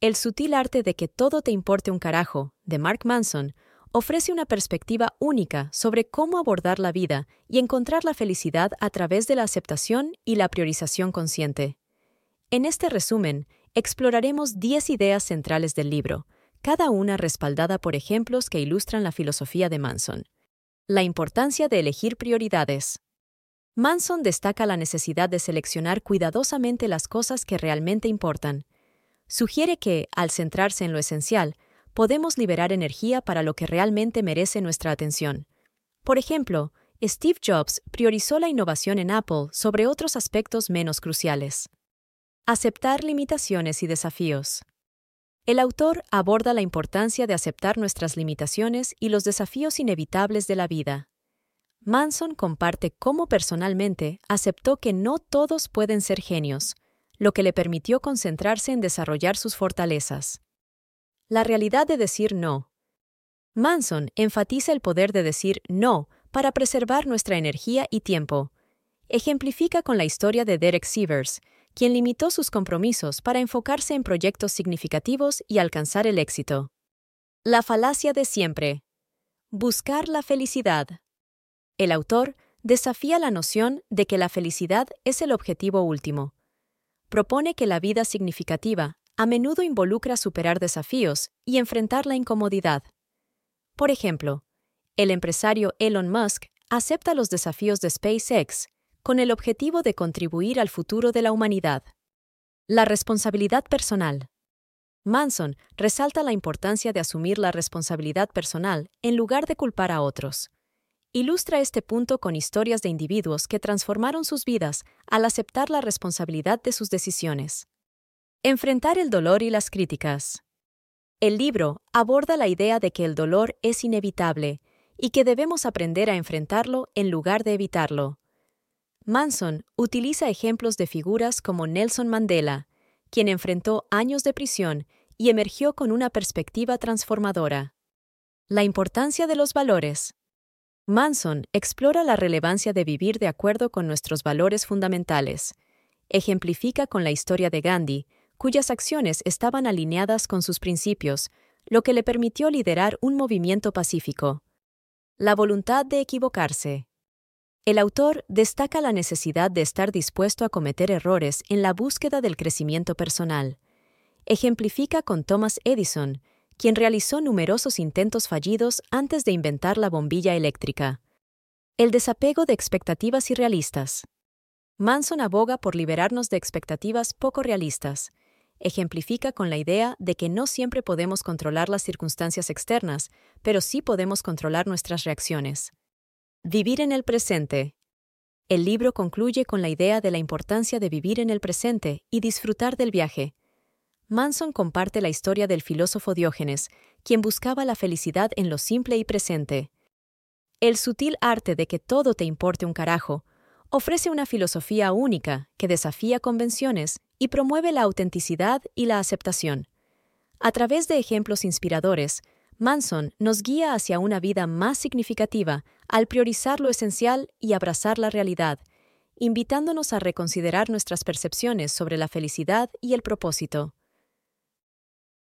El sutil arte de que todo te importe un carajo, de Mark Manson, ofrece una perspectiva única sobre cómo abordar la vida y encontrar la felicidad a través de la aceptación y la priorización consciente. En este resumen, exploraremos 10 ideas centrales del libro, cada una respaldada por ejemplos que ilustran la filosofía de Manson. La importancia de elegir prioridades. Manson destaca la necesidad de seleccionar cuidadosamente las cosas que realmente importan. Sugiere que, al centrarse en lo esencial, podemos liberar energía para lo que realmente merece nuestra atención. Por ejemplo, Steve Jobs priorizó la innovación en Apple sobre otros aspectos menos cruciales. Aceptar limitaciones y desafíos. El autor aborda la importancia de aceptar nuestras limitaciones y los desafíos inevitables de la vida. Manson comparte cómo personalmente aceptó que no todos pueden ser genios, lo que le permitió concentrarse en desarrollar sus fortalezas. La realidad de decir no. Manson enfatiza el poder de decir no para preservar nuestra energía y tiempo. Ejemplifica con la historia de Derek Sievers, quien limitó sus compromisos para enfocarse en proyectos significativos y alcanzar el éxito. La falacia de siempre. Buscar la felicidad. El autor desafía la noción de que la felicidad es el objetivo último. Propone que la vida significativa a menudo involucra superar desafíos y enfrentar la incomodidad. Por ejemplo, el empresario Elon Musk acepta los desafíos de SpaceX con el objetivo de contribuir al futuro de la humanidad. La responsabilidad personal. Manson resalta la importancia de asumir la responsabilidad personal en lugar de culpar a otros. Ilustra este punto con historias de individuos que transformaron sus vidas al aceptar la responsabilidad de sus decisiones. Enfrentar el dolor y las críticas. El libro aborda la idea de que el dolor es inevitable y que debemos aprender a enfrentarlo en lugar de evitarlo. Manson utiliza ejemplos de figuras como Nelson Mandela, quien enfrentó años de prisión y emergió con una perspectiva transformadora. La importancia de los valores. Manson explora la relevancia de vivir de acuerdo con nuestros valores fundamentales. Ejemplifica con la historia de Gandhi, cuyas acciones estaban alineadas con sus principios, lo que le permitió liderar un movimiento pacífico. La voluntad de equivocarse. El autor destaca la necesidad de estar dispuesto a cometer errores en la búsqueda del crecimiento personal. Ejemplifica con Thomas Edison, quien realizó numerosos intentos fallidos antes de inventar la bombilla eléctrica. El desapego de expectativas irrealistas. Manson aboga por liberarnos de expectativas poco realistas, ejemplifica con la idea de que no siempre podemos controlar las circunstancias externas, pero sí podemos controlar nuestras reacciones. Vivir en el presente. El libro concluye con la idea de la importancia de vivir en el presente y disfrutar del viaje. Manson comparte la historia del filósofo Diógenes, quien buscaba la felicidad en lo simple y presente. El sutil arte de que todo te importe un carajo ofrece una filosofía única que desafía convenciones y promueve la autenticidad y la aceptación. A través de ejemplos inspiradores, Manson nos guía hacia una vida más significativa al priorizar lo esencial y abrazar la realidad, invitándonos a reconsiderar nuestras percepciones sobre la felicidad y el propósito.